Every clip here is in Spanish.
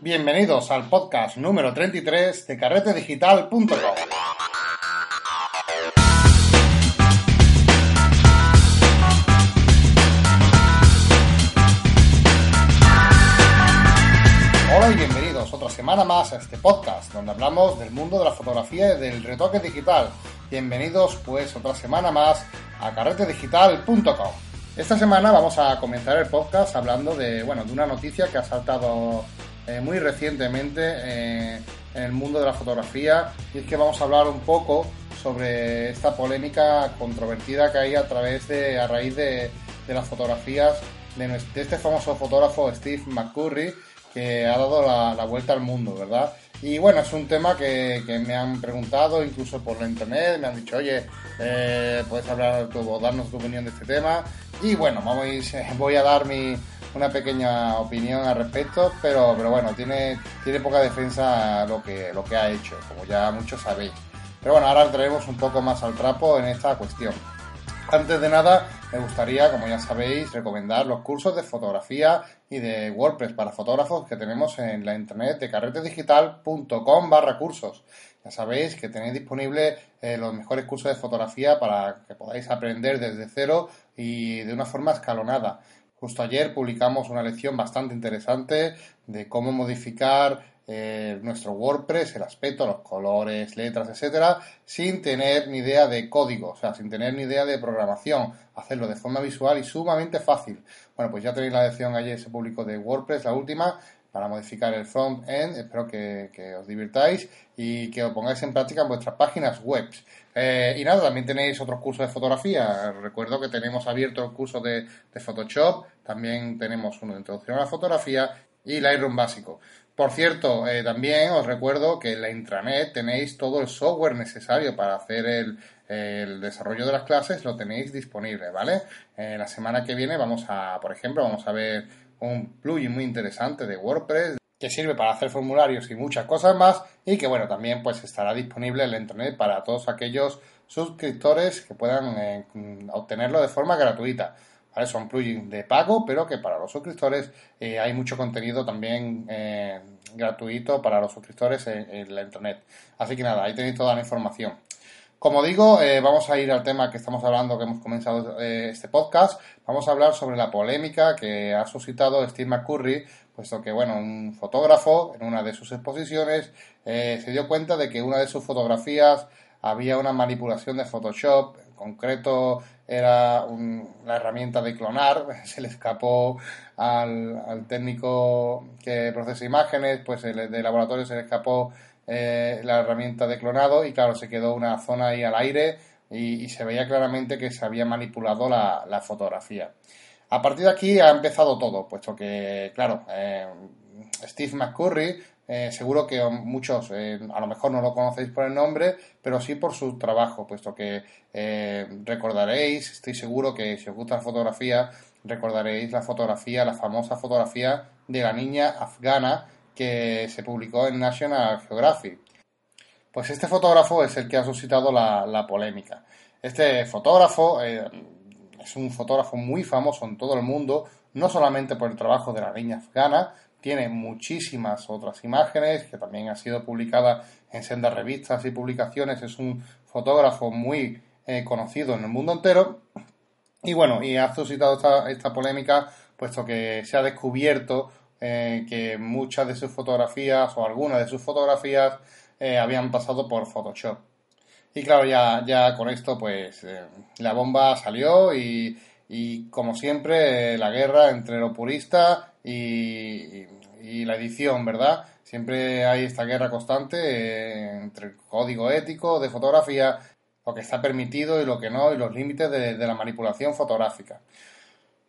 Bienvenidos al podcast número 33 de carretedigital.com. Hola y bienvenidos otra semana más a este podcast donde hablamos del mundo de la fotografía y del retoque digital. Bienvenidos pues otra semana más a carretedigital.com. Esta semana vamos a comenzar el podcast hablando de, bueno, de una noticia que ha saltado eh, muy recientemente eh, en el mundo de la fotografía y es que vamos a hablar un poco sobre esta polémica controvertida que hay a través de, a raíz de, las fotografías de, este famoso fotógrafo Steve McCurry que ha dado la, vuelta al mundo, ¿verdad? Y bueno, es un tema que, me han preguntado incluso por la internet, me han dicho, oye, eh, puedes hablar, tu, darnos tu opinión de este tema. Y bueno, vamos, voy a dar mi, una pequeña opinión al respecto, pero, pero bueno, tiene, tiene poca defensa lo que, lo que ha hecho, como ya muchos sabéis. Pero bueno, ahora entraremos un poco más al trapo en esta cuestión. Antes de nada, me gustaría, como ya sabéis, recomendar los cursos de fotografía y de WordPress para fotógrafos que tenemos en la internet de carretedigital.com barra cursos. Ya sabéis que tenéis disponible eh, los mejores cursos de fotografía para que podáis aprender desde cero y de una forma escalonada. Justo ayer publicamos una lección bastante interesante de cómo modificar eh, nuestro WordPress, el aspecto, los colores, letras, etcétera, sin tener ni idea de código, o sea, sin tener ni idea de programación, hacerlo de forma visual y sumamente fácil. Bueno, pues ya tenéis la lección ayer, se publicó de WordPress, la última, para modificar el front-end. Espero que, os divirtáis y que os pongáis en práctica en vuestras páginas web. Eh, y nada, también tenéis otros cursos de fotografía. Recuerdo que tenemos abierto el curso de, Photoshop, también tenemos uno de introducción a la fotografía y Lightroom básico. Por cierto, eh, también os recuerdo que en la intranet tenéis todo el software necesario para hacer el, desarrollo de las clases, lo tenéis disponible, ¿vale? Eh, la semana que viene vamos a, por ejemplo, vamos a ver un plugin muy interesante de WordPress que sirve para hacer formularios y muchas cosas más y que bueno también pues estará disponible en la internet para todos aquellos suscriptores que puedan eh, obtenerlo de forma gratuita. Son plugins de pago, pero que para los suscriptores eh, hay mucho contenido también eh, gratuito para los suscriptores en, la internet. Así que nada, ahí tenéis toda la información. Como digo, eh, vamos a ir al tema que estamos hablando, que hemos comenzado este podcast. Vamos a hablar sobre la polémica que ha suscitado Steve McCurry, puesto que, bueno, un fotógrafo en una de sus exposiciones se dio cuenta de que una de sus fotografías había una manipulación de Photoshop, en concreto era la herramienta de clonar, se le escapó al, técnico que procesa imágenes, pues el, de laboratorio se le escapó eh, la herramienta de clonado y claro, se quedó una zona ahí al aire y, se veía claramente que se había manipulado la, fotografía. A partir de aquí ha empezado todo, puesto que, claro, eh, Steve McCurry, eh, seguro que muchos a lo mejor no lo conocéis por el nombre, pero sí por su trabajo, puesto que recordaréis, estoy seguro que si os gusta la fotografía, recordaréis la fotografía, la famosa fotografía de la niña afgana que se publicó en National Geographic. Pues este fotógrafo es el que ha suscitado la, polémica. Este fotógrafo eh, es un fotógrafo muy famoso en todo el mundo, no solamente por el trabajo de la niña afgana, tiene muchísimas otras imágenes que también ha sido publicada en sendas revistas y publicaciones. Es un fotógrafo muy eh, conocido en el mundo entero. Y bueno, y ha suscitado esta, esta polémica puesto que se ha descubierto eh, que muchas de sus fotografías o algunas de sus fotografías eh, habían pasado por Photoshop. Y claro, ya, ya con esto pues la bomba salió y, como siempre la guerra entre lo purista y, y, la edición, ¿verdad? Siempre hay esta guerra constante entre el código ético de fotografía, lo que está permitido y lo que no, y los límites de la manipulación fotográfica.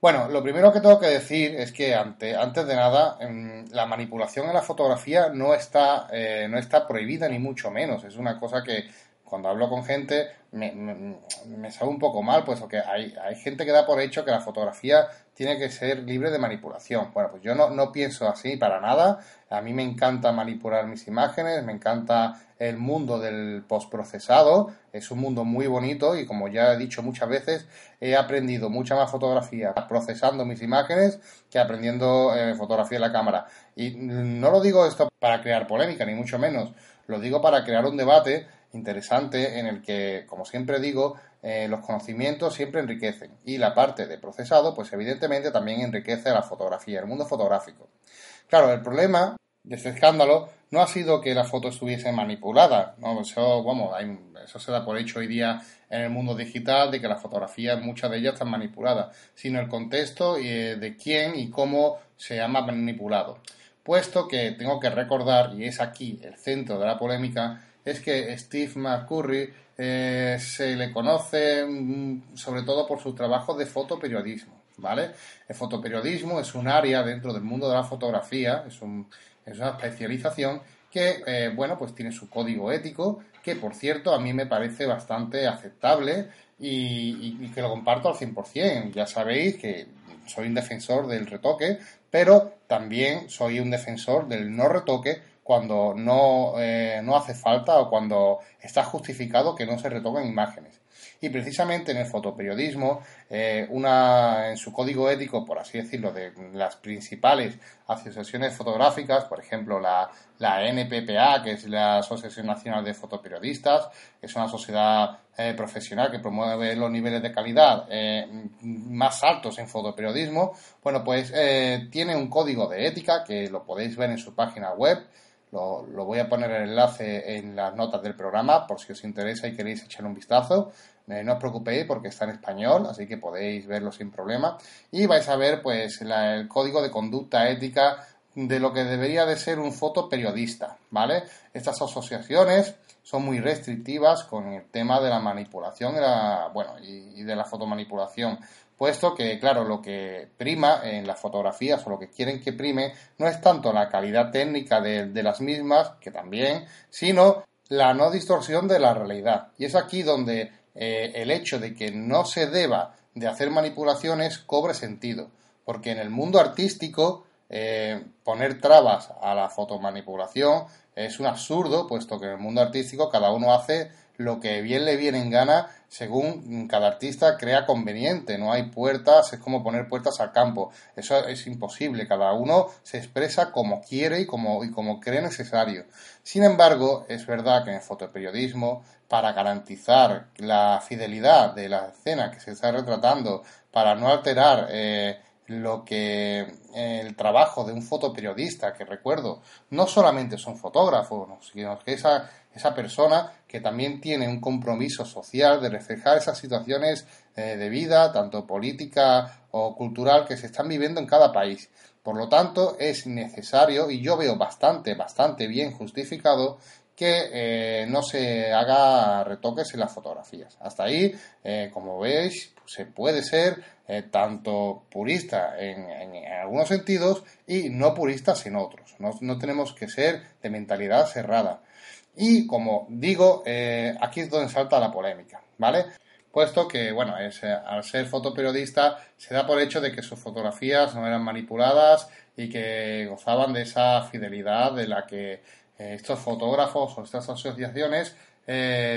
Bueno, lo primero que tengo que decir es que ante, antes de nada, em, la manipulación en la fotografía no está, eh, no está prohibida ni mucho menos. Es una cosa que cuando hablo con gente me, me, sabe un poco mal, pues que hay, hay gente que da por hecho que la fotografía tiene que ser libre de manipulación. Bueno, pues yo no, no pienso así para nada. A mí me encanta manipular mis imágenes, me encanta el mundo del postprocesado. Es un mundo muy bonito y como ya he dicho muchas veces, he aprendido mucha más fotografía procesando mis imágenes que aprendiendo eh, fotografía en la cámara. Y no lo digo esto para crear polémica, ni mucho menos. Lo digo para crear un debate interesante en el que, como siempre digo, eh, los conocimientos siempre enriquecen y la parte de procesado, pues evidentemente también enriquece la fotografía, el mundo fotográfico. Claro, el problema de este escándalo no ha sido que la foto estuviese manipulada, ¿no? Eso, vamos, eso se da por hecho hoy día en el mundo digital de que las fotografías, muchas de ellas están manipuladas, sino el contexto eh, de quién y cómo se ha manipulado. Puesto que tengo que recordar, y es aquí el centro de la polémica, es que Steve McCurry eh, se le conoce mm, sobre todo por su trabajo de fotoperiodismo, ¿vale? El fotoperiodismo es un área dentro del mundo de la fotografía, es, una especialización que, eh, bueno, pues tiene su código ético, que por cierto a mí me parece bastante aceptable y, y que lo comparto al 100%. Ya sabéis que soy un defensor del retoque, pero también soy un defensor del no retoque cuando no, eh, no hace falta o cuando está justificado que no se retoquen imágenes. Y precisamente en el fotoperiodismo, eh, una, en su código ético, por así decirlo, de las principales asociaciones fotográficas, por ejemplo, la, la NPPA, que es la Asociación Nacional de Fotoperiodistas, es una sociedad eh, profesional que promueve los niveles de calidad más altos en fotoperiodismo, bueno, pues tiene un código de ética que lo podéis ver en su página web, lo, voy a poner el enlace en las notas del programa por si os interesa y queréis echar un vistazo. Eh, no os preocupéis porque está en español, así que podéis verlo sin problema. Y vais a ver pues el código de conducta ética de lo que debería de ser un fotoperiodista, ¿vale? Estas asociaciones son muy restrictivas con el tema de la manipulación bueno, y, y de la fotomanipulación puesto que, claro, lo que prima en las fotografías o lo que quieren que prime no es tanto la calidad técnica de, las mismas, que también, sino la no distorsión de la realidad. Y es aquí donde eh, el hecho de que no se deba de hacer manipulaciones cobre sentido, porque en el mundo artístico eh, poner trabas a la fotomanipulación es un absurdo, puesto que en el mundo artístico cada uno hace lo que bien le viene en gana según cada artista crea conveniente. No hay puertas, es como poner puertas al campo. Eso es imposible. Cada uno se expresa como quiere y como, y como cree necesario. Sin embargo, es verdad que en el fotoperiodismo, para garantizar la fidelidad de la escena que se está retratando, para no alterar eh, lo que eh, el trabajo de un fotoperiodista, que recuerdo, no solamente son fotógrafos, sino que esa esa persona que también tiene un compromiso social de reflejar esas situaciones eh, de vida, tanto política o cultural, que se están viviendo en cada país. Por lo tanto, es necesario, y yo veo bastante, bastante bien justificado, que eh, no se haga retoques en las fotografías. Hasta ahí, eh, como veis, se puede ser tanto purista en, algunos sentidos y no puristas en otros. no tenemos que ser de mentalidad cerrada. Y como digo, eh, aquí es donde salta la polémica, ¿vale? Puesto que, bueno, eh, al ser fotoperiodista se da por hecho de que sus fotografías no eran manipuladas y que gozaban de esa fidelidad de la que eh, estos fotógrafos o estas asociaciones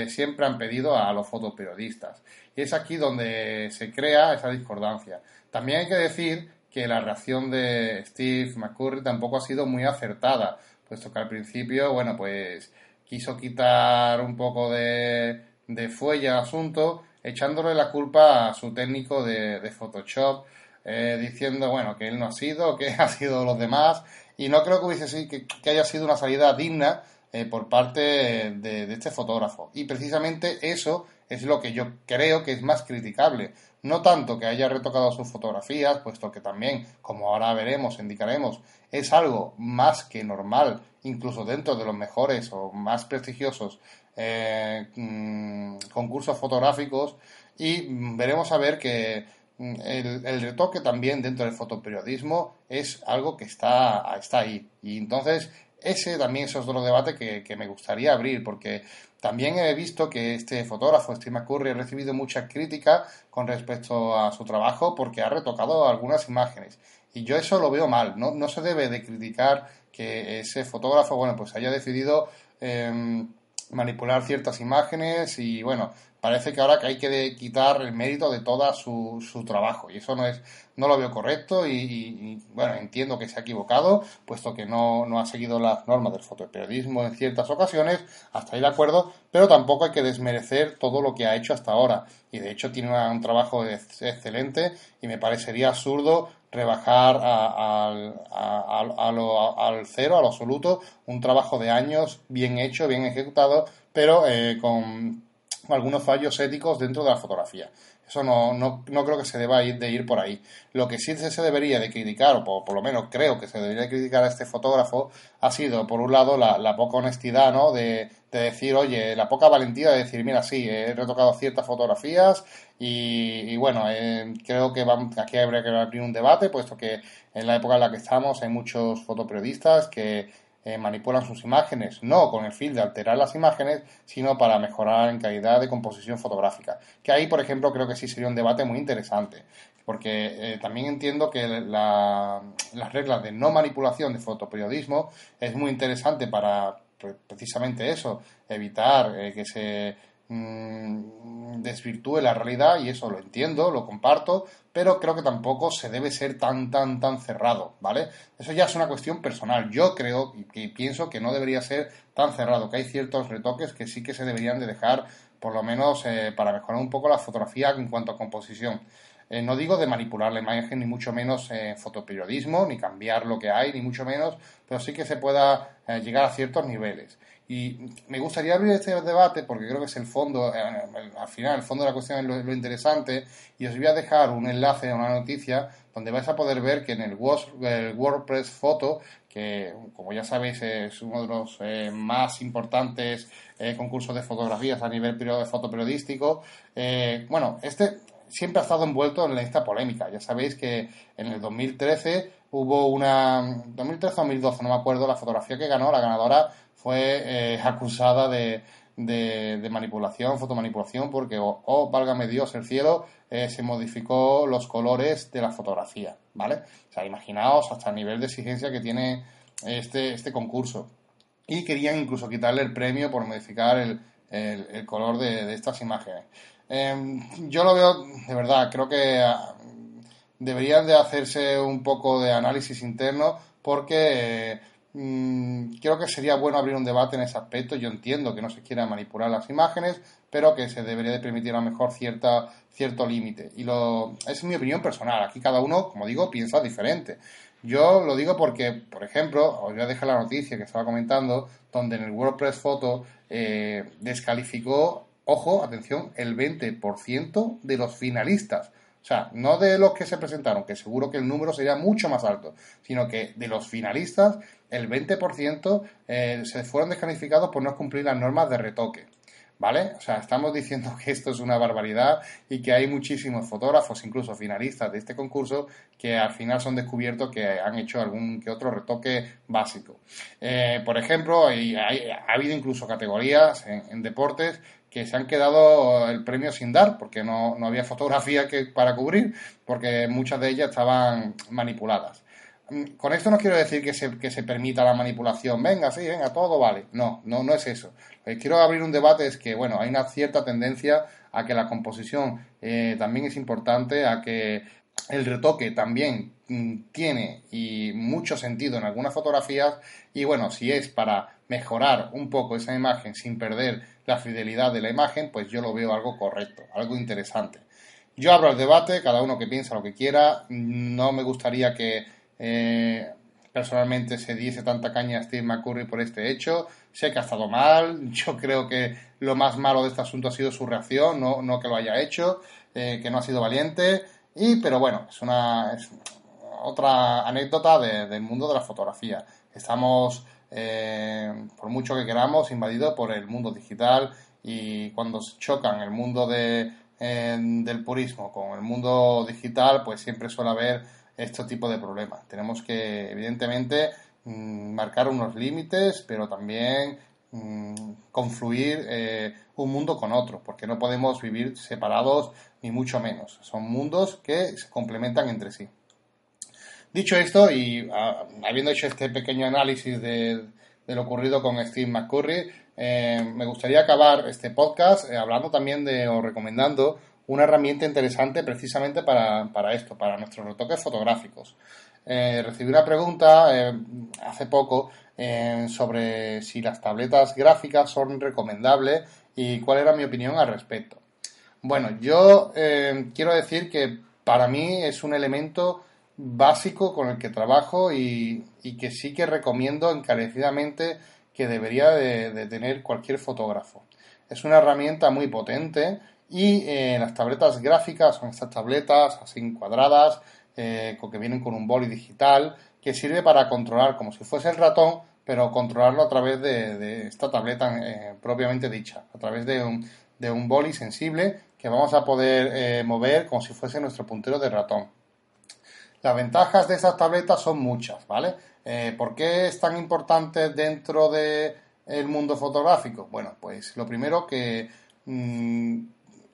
siempre han pedido a los fotoperiodistas. Y es aquí donde se crea esa discordancia. También hay que decir que la reacción de Steve McCurry tampoco ha sido muy acertada, puesto que al principio, bueno, pues quiso quitar un poco de, de fuelle al asunto, echándole la culpa a su técnico de, Photoshop, eh, diciendo, bueno, que él no ha sido, que ha sido los demás, y no creo que hubiese que, que haya sido una salida digna eh, por parte de, de, este fotógrafo. Y precisamente eso es lo que yo creo que es más criticable. No tanto que haya retocado sus fotografías, puesto que también, como ahora veremos, indicaremos, es algo más que normal, incluso dentro de los mejores o más prestigiosos eh, mm, concursos fotográficos, y veremos a ver que mm, el, retoque también dentro del fotoperiodismo es algo que está, está ahí. Y entonces ese también es otro debate que, que me gustaría abrir, porque también he visto que este fotógrafo, Steve McCurry, ha recibido mucha crítica con respecto a su trabajo porque ha retocado algunas imágenes. Y yo eso lo veo mal. No, no se debe de criticar que ese fotógrafo, bueno, pues haya decidido em, manipular ciertas imágenes y, bueno, parece que ahora que hay que quitar el mérito de todo su, su trabajo y eso no es no lo veo correcto y, bueno entiendo que se ha equivocado puesto que no, no ha seguido las normas del fotoperiodismo en ciertas ocasiones hasta ahí de acuerdo pero tampoco hay que desmerecer todo lo que ha hecho hasta ahora y de hecho tiene un trabajo excelente y me parecería absurdo rebajar al, al cero, a lo absoluto, un trabajo de años bien hecho, bien ejecutado, pero eh, con algunos fallos éticos dentro de la fotografía. Eso no, no, no, creo que se deba ir de ir por ahí. Lo que sí se debería de criticar, o por, lo menos creo que se debería de criticar a este fotógrafo, ha sido, por un lado, la, poca honestidad, ¿no? De, decir, oye, la poca valentía de decir, mira, sí, he retocado ciertas fotografías y, bueno, eh, creo que vamos, aquí habría que abrir un debate, puesto que en la época en la que estamos hay muchos fotoperiodistas que eh, manipulan sus imágenes, no con el fin de alterar las imágenes, sino para mejorar en calidad de composición fotográfica. Que ahí, por ejemplo, creo que sí sería un debate muy interesante, porque eh, también entiendo que las reglas de no manipulación de fotoperiodismo es muy interesante para precisamente eso, evitar eh, que se Mm, desvirtúe la realidad y eso lo entiendo, lo comparto, pero creo que tampoco se debe ser tan, tan, tan cerrado, ¿vale? Eso ya es una cuestión personal. Yo creo y, pienso que no debería ser tan cerrado, que hay ciertos retoques que sí que se deberían de dejar, por lo menos eh, para mejorar un poco la fotografía en cuanto a composición. Eh, no digo de manipular la imagen, ni mucho menos en fotoperiodismo, ni cambiar lo que hay, ni mucho menos, pero sí que se pueda eh, llegar a ciertos niveles. Y me gustaría abrir este debate porque creo que es el fondo, eh, al final, el fondo de la cuestión es lo, interesante. Y os voy a dejar un enlace a una noticia donde vais a poder ver que en el, WordPress Photo, que como ya sabéis es uno de los eh, más importantes eh, concursos de fotografías a nivel fotoperiodístico, bueno, este siempre ha estado envuelto en esta polémica. Ya sabéis que en el 2013 hubo una, 2013-2012, no me acuerdo, la fotografía que ganó, la ganadora fue eh, acusada de, de, manipulación, fotomanipulación, porque, oh, oh, válgame Dios, el cielo, eh, se modificó los colores de la fotografía, ¿vale? O sea, imaginaos hasta el nivel de exigencia que tiene este, este concurso. Y querían incluso quitarle el premio por modificar el, el, color de, estas imágenes. Em, yo lo veo, de verdad, creo que ah, deberían de hacerse un poco de análisis interno porque... Eh, Mm, creo que sería bueno abrir un debate en ese aspecto. Yo entiendo que no se quiera manipular las imágenes, pero que se debería de permitir a lo mejor cierta, cierto límite. Y lo, es mi opinión personal. Aquí cada uno, como digo, piensa diferente. Yo lo digo porque, por ejemplo, os voy a dejar la noticia que estaba comentando, donde en el WordPress Photo eh, descalificó, ojo, atención, el 20% de los finalistas. O sea, no de los que se presentaron, que seguro que el número sería mucho más alto, sino que de los finalistas, el 20% eh, se fueron descalificados por no cumplir las normas de retoque. ¿Vale? O sea, estamos diciendo que esto es una barbaridad y que hay muchísimos fotógrafos, incluso finalistas de este concurso, que al final son descubiertos que han hecho algún que otro retoque básico. Eh, por ejemplo, ha habido incluso categorías en deportes que se han quedado el premio sin dar, porque no, no había fotografía que, para cubrir, porque muchas de ellas estaban manipuladas. Mm, con esto no quiero decir que se, que se permita la manipulación, venga, sí, venga, todo vale. No, no, no es eso. Lo que quiero abrir un debate es que, bueno, hay una cierta tendencia a que la composición eh, también es importante, a que el retoque también mm, tiene y mucho sentido en algunas fotografías y bueno, si es para mejorar un poco esa imagen sin perder la fidelidad de la imagen, pues yo lo veo algo correcto, algo interesante. Yo abro el debate, cada uno que piensa lo que quiera. No me gustaría que eh, personalmente se diese tanta caña a Steve McCurry por este hecho. Sé que ha estado mal. Yo creo que lo más malo de este asunto ha sido su reacción, no, que lo haya hecho, eh, que no ha sido valiente. Y, pero bueno, es una otra anécdota del mundo de la fotografía. Estamos eh, por mucho que queramos, invadido por el mundo digital y cuando chocan el mundo eh, del purismo con el mundo digital, pues siempre suele haber este tipo de problemas. Tenemos que, evidentemente, mm, marcar unos límites, pero también mm, confluir eh, un mundo con otro, porque no podemos vivir separados ni mucho menos. Son mundos que se complementan entre sí. Dicho esto, y ah, habiendo hecho este pequeño análisis de, lo ocurrido con Steve McCurry, eh, me gustaría acabar este podcast eh, hablando también de o recomendando una herramienta interesante precisamente para, esto, para nuestros retoques fotográficos. Eh, recibí una pregunta hace poco sobre si las tabletas gráficas son recomendables y cuál era mi opinión al respecto. Bueno, yo quiero decir que para mí es un elemento básico con el que trabajo y, que sí que recomiendo encarecidamente que debería de, tener cualquier fotógrafo. Es una herramienta muy potente y eh, las tabletas gráficas son estas tabletas así cuadradas eh, que vienen con un boli digital que sirve para controlar como si fuese el ratón pero controlarlo a través de, esta tableta eh, propiamente dicha, a través de un, de un boli sensible que vamos a poder mover como si fuese nuestro puntero de ratón. Las ventajas de esas tabletas son muchas, ¿vale? Eh, ¿Por qué es tan importante dentro del mundo fotográfico? Bueno, pues lo primero que mm,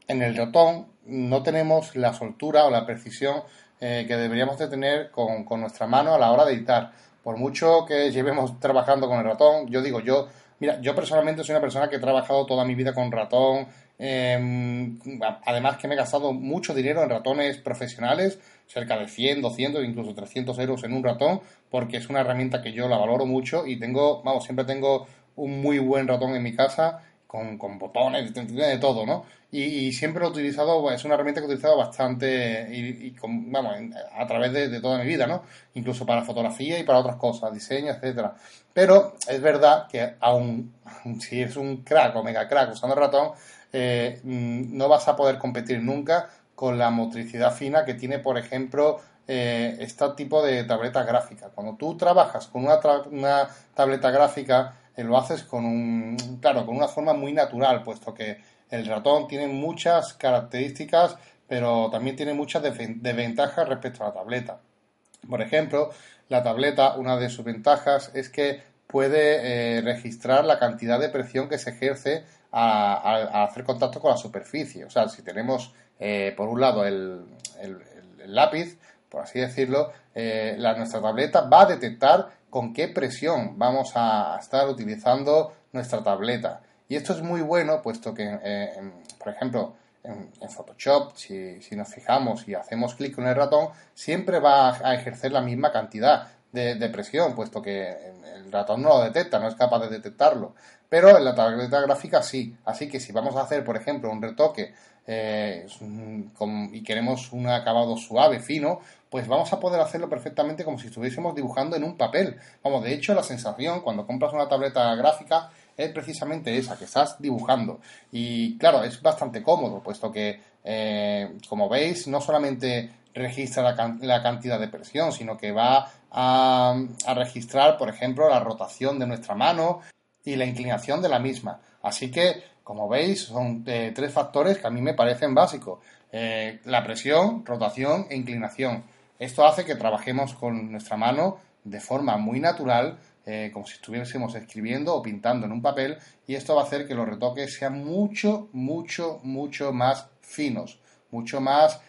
en el ratón no tenemos la soltura o la precisión eh, que deberíamos de tener con, nuestra mano a la hora de editar. Por mucho que llevemos trabajando con el ratón, yo digo, yo, mira, yo personalmente soy una persona que he trabajado toda mi vida con ratón, Em, además que me he gastado mucho dinero en ratones profesionales, cerca de 100, 200, incluso 300 euros en un ratón, porque es una herramienta que yo la valoro mucho y tengo, vamos, siempre tengo un muy buen ratón en mi casa con, con botones, de, todo, ¿no? Y, siempre lo he utilizado, es una herramienta que he utilizado bastante y, vamos, a través de, toda mi vida, ¿no? Incluso para fotografía y para otras cosas, diseño, etcétera. Pero es verdad que aún si es un crack o mega crack usando ratón, eh, mm, no vas a poder competir nunca con la motricidad fina que tiene, por ejemplo, eh, este tipo de tableta gráfica. Cuando tú trabajas con una, tableta gráfica, eh, lo haces con un, claro, con una forma muy natural, puesto que el ratón tiene muchas características, pero también tiene muchas desventajas respecto a la tableta. Por ejemplo, la tableta, una de sus ventajas es que puede registrar la cantidad de presión que se ejerce a, hacer contacto con la superficie. O sea, si tenemos eh, por un lado el, lápiz, por así decirlo, eh, la, nuestra tableta va a detectar con qué presión vamos a estar utilizando nuestra tableta. Y esto es muy bueno, puesto que, eh, por ejemplo, en, Photoshop, si, si, nos fijamos y hacemos clic con el ratón, siempre va a ejercer la misma cantidad de, presión, puesto que el ratón no lo detecta, no es capaz de detectarlo. Pero en la tableta gráfica sí. Así que si vamos a hacer, por ejemplo, un retoque eh, y queremos un acabado suave, fino, pues vamos a poder hacerlo perfectamente como si estuviésemos dibujando en un papel. Vamos, de hecho, la sensación cuando compras una tableta gráfica es precisamente esa, que estás dibujando. Y claro, es bastante cómodo, puesto que, eh, como veis, no solamente registra la, cantidad de presión, sino que va a, registrar, por ejemplo, la rotación de nuestra mano y la inclinación de la misma. Así que, como veis, son eh, tres factores que a mí me parecen básicos. Eh, la presión, rotación e inclinación. Esto hace que trabajemos con nuestra mano de forma muy natural, eh, como si estuviésemos escribiendo o pintando en un papel, y esto va a hacer que los retoques sean mucho, mucho, mucho más finos, mucho más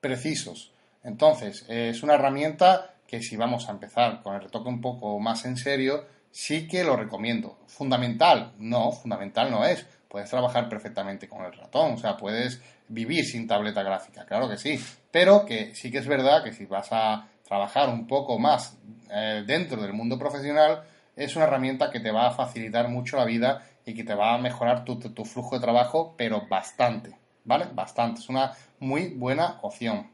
precisos. Entonces, es una herramienta que si vamos a empezar con el retoque un poco más en serio, sí que lo recomiendo. Fundamental, no, fundamental no es. Puedes trabajar perfectamente con el ratón, o sea, puedes vivir sin tableta gráfica, claro que sí. Pero que sí que es verdad que si vas a trabajar un poco más eh, dentro del mundo profesional, es una herramienta que te va a facilitar mucho la vida y que te va a mejorar tu, tu flujo de trabajo, pero bastante, ¿vale? Bastante. Es una muy buena opción.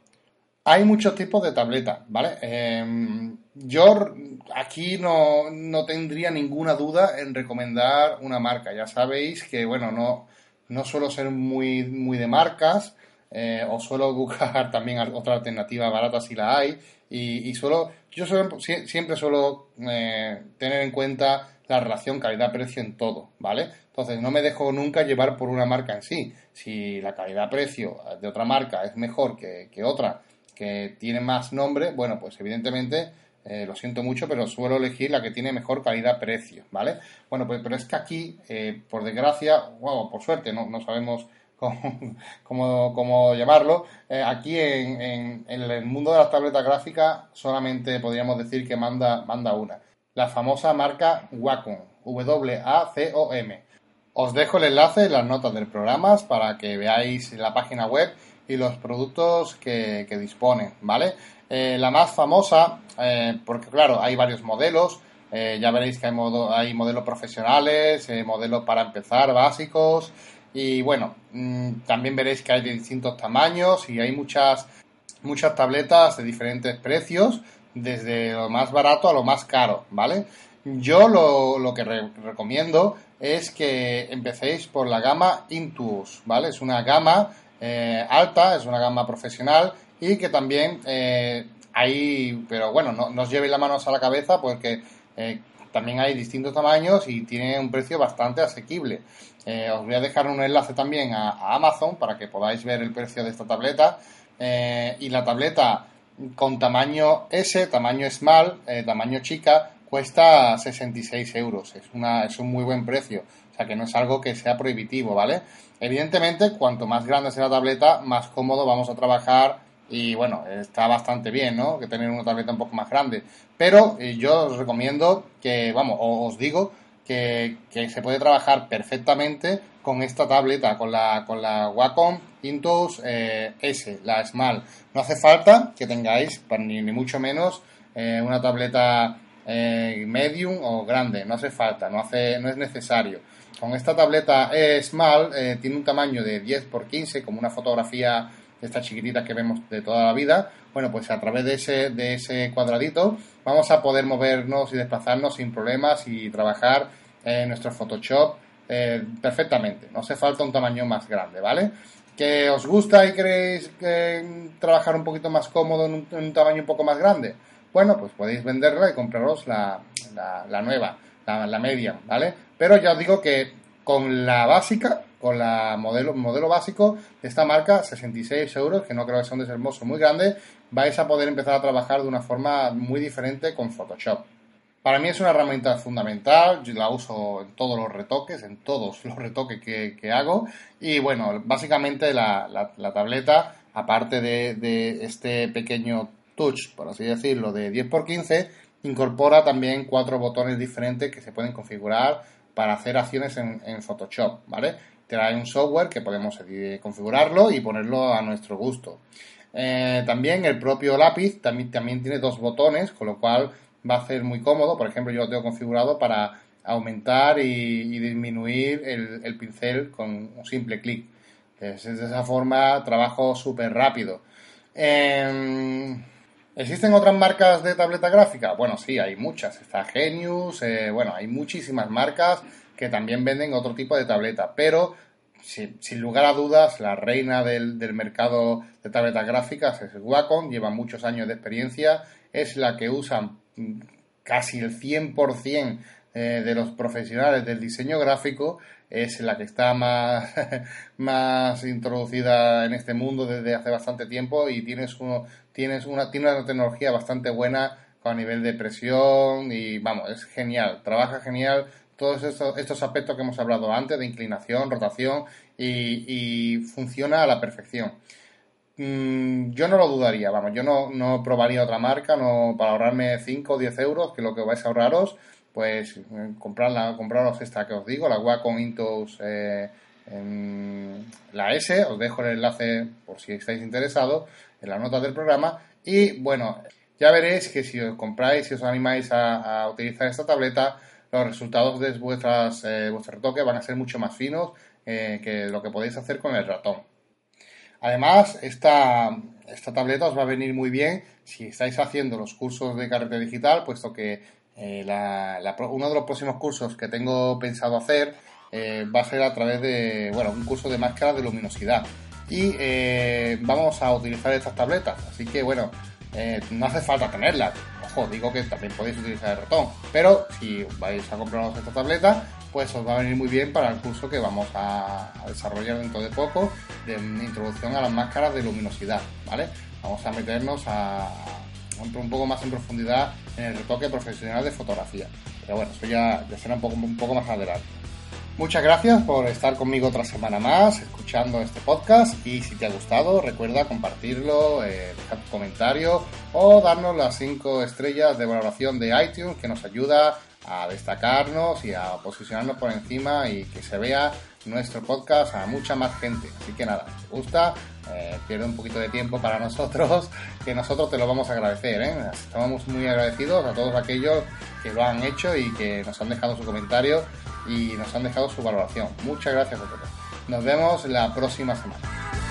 Hay muchos tipos de tabletas, ¿vale? Em, yo aquí no, no, tendría ninguna duda en recomendar una marca. Ya sabéis que, bueno, no, no suelo ser muy, muy de marcas eh, o suelo buscar también otra alternativa barata si la hay. Y, y suelo, yo siempre suelo eh, tener en cuenta la relación calidad-precio en todo, ¿vale? Entonces no me dejo nunca llevar por una marca en sí. Si la calidad-precio de otra marca es mejor que, que otra que tiene más nombre, bueno, pues evidentemente eh, lo siento mucho, pero suelo elegir la que tiene mejor calidad-precio, ¿vale? Bueno, pues, pero es que aquí, eh, por desgracia, o por suerte, no, no sabemos cómo, cómo, llamarlo, eh, aquí en, en, el mundo de las tabletas gráficas solamente podríamos decir que manda, manda una, la famosa marca Wacom, W-A-C-O-M. Os dejo el enlace en las notas del programa para que veáis la página web y los productos que, que disponen, ¿vale? Eh, la más famosa, eh, porque claro, hay varios modelos, eh, ya veréis que hay, modo, hay modelos profesionales, modelos para empezar básicos y bueno, mm, también veréis que hay de distintos tamaños y hay muchas, muchas tabletas de diferentes precios, desde lo más barato a lo más caro, ¿vale? Yo lo, lo que recomiendo es que empecéis por la gama Intuos, ¿vale? Es una gama alta, es una gama profesional y que también eh, hay, pero bueno, no, no, os llevéis las manos a la cabeza porque eh, también hay distintos tamaños y tiene un precio bastante asequible. Eh, os voy a dejar un enlace también a, Amazon para que podáis ver el precio de esta tableta. y la tableta con tamaño S, tamaño small, tamaño chica, cuesta 66 euros. Es, una, es un muy buen precio. O sea que no es algo que sea prohibitivo, ¿vale? Evidentemente, cuanto más grande sea la tableta, más cómodo vamos a trabajar y bueno, está bastante bien, ¿no? Que tener una tableta un poco más grande. Pero eh, yo os recomiendo que, vamos, os digo que, se puede trabajar perfectamente con esta tableta, con la, con la Wacom Intuos eh, S, la Small. No hace falta que tengáis, ni, ni mucho menos, eh, una tableta medium o grande, no hace falta, no, hace, no es necesario. Con esta tableta Small tiene un tamaño de 10 x 15, como una fotografía estas chiquititas que vemos de toda la vida, bueno, pues a través de ese, de ese cuadradito vamos a poder movernos y desplazarnos sin problemas y trabajar en nuestro Photoshop eh, perfectamente. No hace falta un tamaño más grande, ¿vale? ¿Que os gusta y queréis eh, trabajar un poquito más cómodo en un, tamaño un poco más grande? Bueno, pues podéis venderla y compraros la, la, nueva, la, media, ¿vale? Pero ya os digo que con la básica con la modelo, modelo básico de esta marca, 66 euros, que no creo que sea un desembolso muy grande, vais a poder empezar a trabajar de una forma muy diferente con Photoshop. Para mí es una herramienta fundamental, yo la uso en todos los retoques, en todos los retoques que, hago. Y bueno, básicamente la, la, tableta, aparte de, este pequeño touch, por así decirlo, de 10x15, incorpora también cuatro botones diferentes que se pueden configurar para hacer acciones en, Photoshop, ¿vale? trae un software que podemos configurarlo y ponerlo a nuestro gusto. Eh, también el propio lápiz también, tiene dos botones, con lo cual va a ser muy cómodo. Por ejemplo, yo lo tengo configurado para aumentar y, disminuir el, pincel con un simple clic. de esa forma trabajo súper rápido. Em, ¿Existen otras marcas de tableta gráfica? Bueno, sí, hay muchas. Está Genius, eh, bueno, hay muchísimas marcas que también venden otro tipo de tableta, pero sin, lugar a dudas, la reina del, mercado de tabletas gráficas es Wacom, lleva muchos años de experiencia, es la que usan casi el 100% eh, de los profesionales del diseño gráfico, es la que está más, más introducida en este mundo desde hace bastante tiempo y tienes, uno, tienes una, tiene una tecnología bastante buena a nivel de presión y vamos, es genial, trabaja genial, todos estos, aspectos que hemos hablado antes, de inclinación, rotación, y, funciona a la perfección. Mm, yo no lo dudaría, vamos, yo no, no probaría otra marca no para ahorrarme 5 o 10 euros, que lo que vais a ahorraros, pues eh, compraros esta que os digo, la Wacom Intus eh, la S, os dejo el enlace por si estáis interesados en las notas del programa, y bueno, ya veréis que si os compráis, si os animáis a utilizar esta tableta, los resultados de vuestras, eh, vuestros van a ser mucho más finos eh, que lo que podéis hacer con el ratón. Además, esta, esta tableta os va a venir muy bien si estáis haciendo los cursos de carrete digital, puesto que eh, uno de los próximos cursos que tengo pensado hacer va a ser a través de, bueno, un curso de máscara de luminosidad. Y vamos a utilizar estas tabletas. Así que, bueno, no hace falta tenerlas digo que también podéis utilizar el ratón, pero si vais a compraros esta tableta, pues os va a venir muy bien para el curso que vamos a, desarrollar dentro de poco de introducción a las máscaras de luminosidad, ¿vale? Vamos a meternos a, un poco más en profundidad en el retoque profesional de fotografía. Pero bueno, eso ya, ya será un poco, un poco más adelante. Muchas gracias por estar conmigo otra semana más escuchando este podcast y si te ha gustado recuerda compartirlo, eh, dejar tu comentario o darnos las 5 estrellas de valoración de iTunes que nos ayuda a destacarnos y a posicionarnos por encima y que se vea nuestro podcast a mucha más gente. Así que nada, si te gusta, eh, pierde un poquito de tiempo para nosotros, que nosotros te lo vamos a agradecer. ¿eh? Estamos muy agradecidos a todos aquellos que lo han hecho y que nos han dejado su comentario y nos han dejado su valoración. Muchas gracias a todos. Nos vemos la próxima semana.